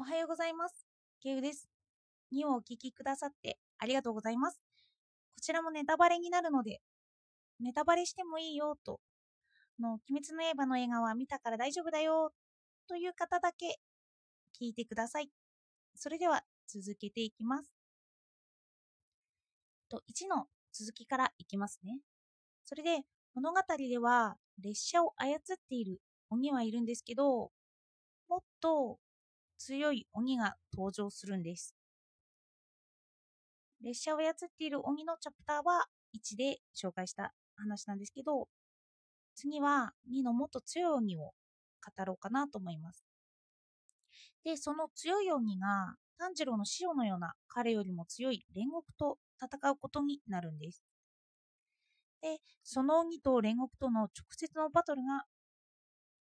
おはようございます。ケウです。2をお聞きくださってありがとうございます。こちらもネタバレになるので、ネタバレしてもいいよと、の鬼滅の刃の映画は見たから大丈夫だよという方だけ聞いてください。それでは続けていきます。と1の続きからいきますね。それで物語では列車を操っている鬼はいるんですけど、もっと強い鬼が登場するんです。列車を操っている鬼のチャプターは1で紹介した話なんですけど、次は2のもっと強い鬼を語ろうかなと思います。で、その強い鬼が炭治郎の師匠のような彼よりも強い煉獄と戦うことになるんです。で、その鬼と煉獄との直接のバトルが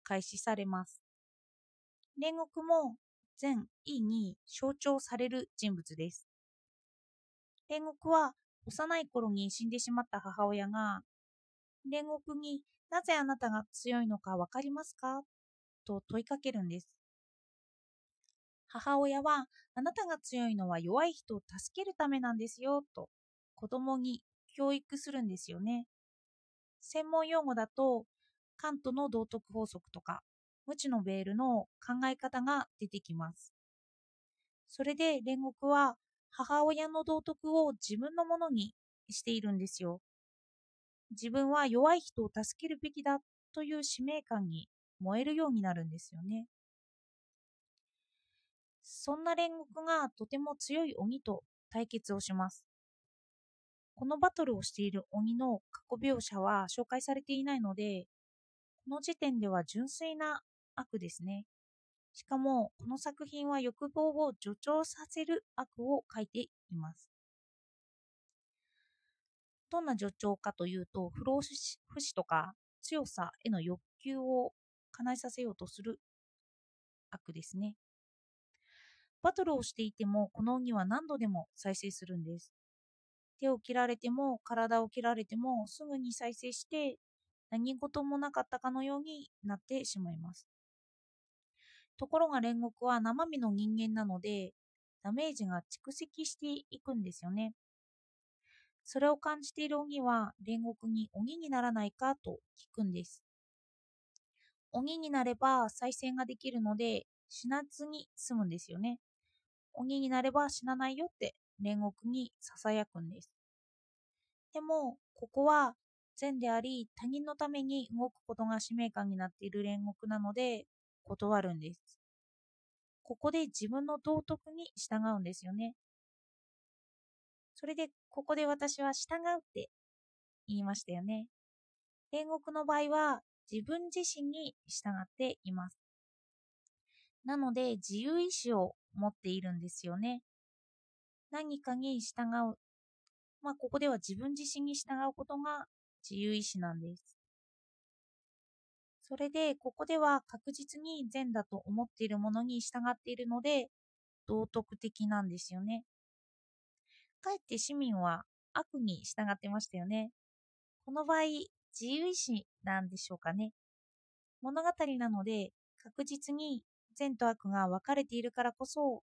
開始されます。煉獄も全位に象徴される人物です。煉獄は幼い頃に死んでしまった母親が煉獄になぜあなたが強いのかわかりますか？と問いかけるんです。母親はあなたが強いのは弱い人を助けるためなんですよと子供に教育するんですよね。専門用語だとカントの道徳法則とか無知のベールの考え方が出てきます。それで煉獄は母親の道徳を自分のものにしているんですよ。自分は弱い人を助けるべきだという使命感に燃えるようになるんですよね。そんな煉獄がとても強い鬼と対決をします。このバトルをしている鬼の過去描写は紹介されていないので、この時点では純粋な悪ですね。しかも、この作品は欲望を助長させる悪を書いています。どんな助長かというと、不老不死とか強さへの欲求を叶えさせようとする悪ですね。バトルをしていても、この鬼は何度でも再生するんです。手を切られても、体を切られても、すぐに再生して、何事もなかったかのようになってしまいます。ところが煉獄は生身の人間なので、ダメージが蓄積していくんですよね。それを感じている鬼は煉獄に鬼にならないかと聞くんです。鬼になれば再戦ができるので死なずに済むんですよね。鬼になれば死なないよって煉獄に囁くんです。でも、ここは善であり他人のために動くことが使命感になっている煉獄なので断るんです。ここで自分の道徳に従うんですよね。それで、ここで私は従うって言いましたよね。煉獄の場合は自分自身に従っています。なので、自由意志を持っているんですよね。何かに従う。まあ、ここでは自分自身に従うことが自由意志なんです。それで、ここでは確実に善だと思っているものに従っているので、道徳的なんですよね。かえって市民は悪に従ってましたよね。この場合、自由意志なんでしょうかね。物語なので、確実に善と悪が分かれているからこそ、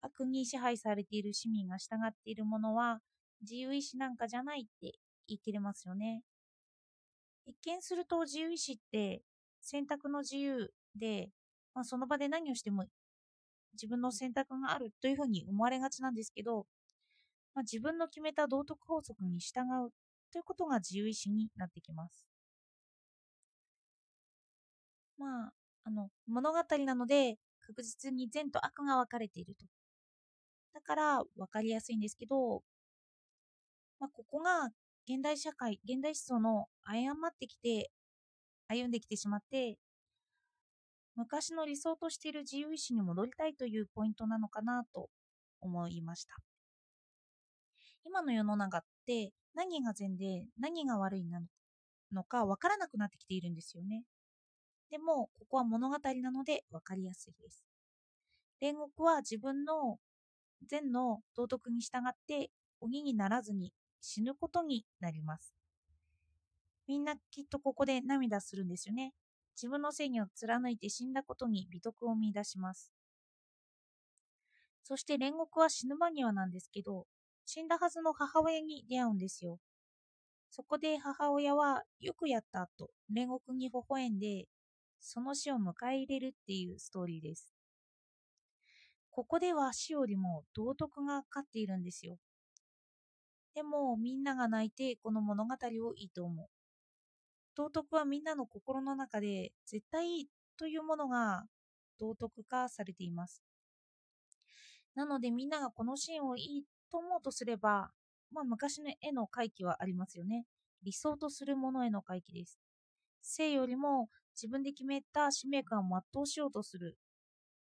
悪に支配されている市民が従っているものは、自由意志なんかじゃないって言い切れますよね。一見すると自由意志って選択の自由で、まあ、その場で何をしても自分の選択があるというふうに思われがちなんですけど、まあ、自分の決めた道徳法則に従うということが自由意志になってきます。まあ、あの物語なので確実に善と悪が分かれていると。だから分かりやすいんですけど、まあ、ここが現代社会、現代思想の誤ってきて、歩んできてしまって、昔の理想としている自由意志に戻りたいというポイントなのかなと思いました。今の世の中って何が善で何が悪いなのか分からなくなってきているんですよね。でも、ここは物語なので分かりやすいです。煉獄は自分の善の道徳に従って鬼にならずに死ぬことになります。みんなきっとここで涙するんですよね。自分の正義を貫いて死んだことに美徳を見出します。そして煉獄は死ぬ間際なんですけど、死んだはずの母親に出会うんですよ。そこで母親はよくやったと煉獄に微笑んで、その死を迎え入れるっていうストーリーです。ここでは死よりも道徳が勝っているんですよ。でもみんなが泣いてこの物語をいいと思う。道徳はみんなの心の中で絶対いいというものが道徳化されています。なのでみんながこのシーンをいいと思うとすれば、まあ昔の絵の回帰はありますよね。理想とするものへの回帰です。性よりも自分で決めた使命感を全うしようとする。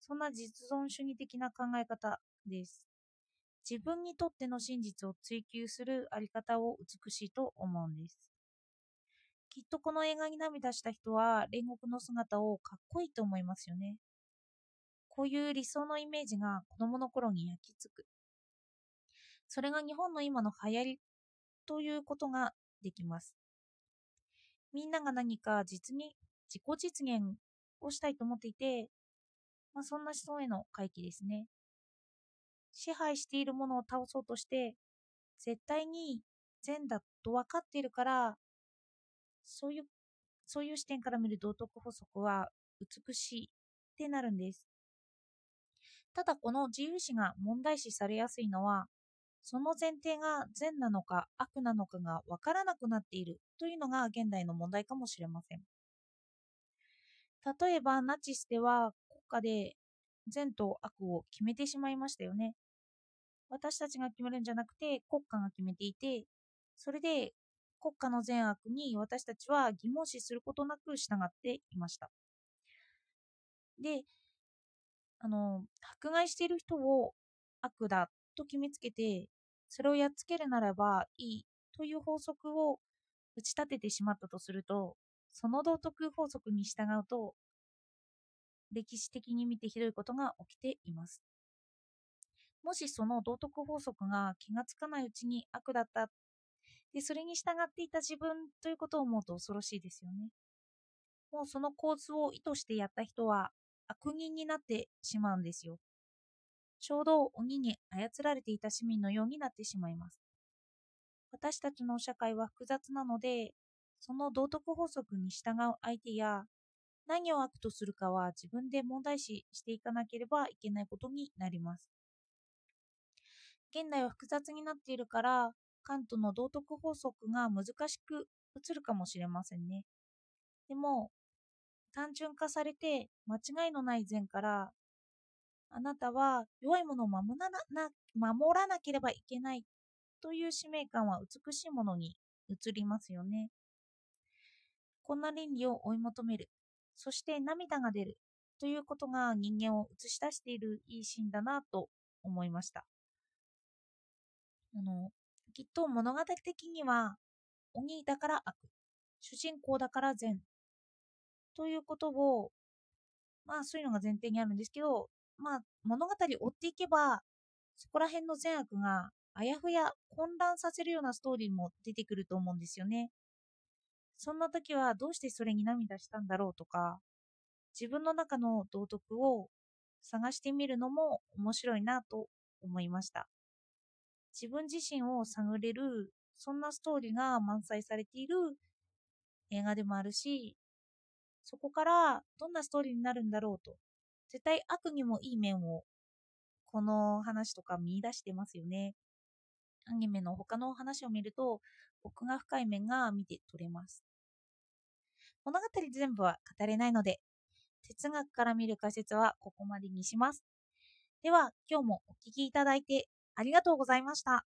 そんな実存主義的な考え方です。自分にとっての真実を追求するあり方を美しいと思うんです。きっとこの映画に涙した人は煉獄の姿をかっこいいと思いますよね。こういう理想のイメージが子供の頃に焼き付く。それが日本の今の流行りということができます。みんなが何か実に自己実現をしたいと思っていて、まあ、そんな思想への回帰ですね。支配しているものを倒そうとして、絶対に善だと分かっているから、そういう、そういう視点から見る道徳法則は美しいってなるんです。ただこの自由視が問題視されやすいのは、その前提が善なのか悪なのかが分からなくなっているというのが現代の問題かもしれません。例えばナチスでは国家で善と悪を決めてしまいましたよね。私たちが決めるんじゃなくて国家が決めていて、それで国家の善悪に私たちは疑問視することなく従っていました。で、あの、迫害している人を悪だと決めつけて、それをやっつけるならばいいという法則を打ち立ててしまったとすると、その道徳法則に従うと、歴史的に見てひどいことが起きています。もしその道徳法則が気がつかないうちに悪だったで、それに従っていた自分ということを思うと恐ろしいですよね。もうその構図を意図してやった人は悪人になってしまうんですよ。ちょうど鬼に操られていた市民のようになってしまいます。私たちの社会は複雑なので、その道徳法則に従う相手や、何を悪とするかは自分で問題視していかなければいけないことになります。現代は複雑になっているから、カントの道徳法則が難しく映るかもしれませんね。でも、単純化されて間違いのない善からあなたは弱いものを守らな守らなければいけないという使命感は美しいものに移りますよね。こんな倫理を追い求める。そして涙が出るということが人間を映し出しているいいシーンだなと思いました。あの、きっと物語的には鬼だから悪、主人公だから善ということを、まあそういうのが前提にあるんですけど、まあ物語を追っていけば、そこら辺の善悪があやふや混乱させるようなストーリーも出てくると思うんですよね。そんな時はどうしてそれに涙したんだろうとか、自分の中の道徳を探してみるのも面白いなと思いました。自分自身を探れる、そんなストーリーが満載されている映画でもあるし、そこからどんなストーリーになるんだろうと。絶対悪にもいい面を、この話とか見出してますよね。アニメの他の話を見ると、奥が深い面が見て取れます。物語全部は語れないので、哲学から見る解説はここまでにします。では、今日もお聴きいただいてありがとうございました。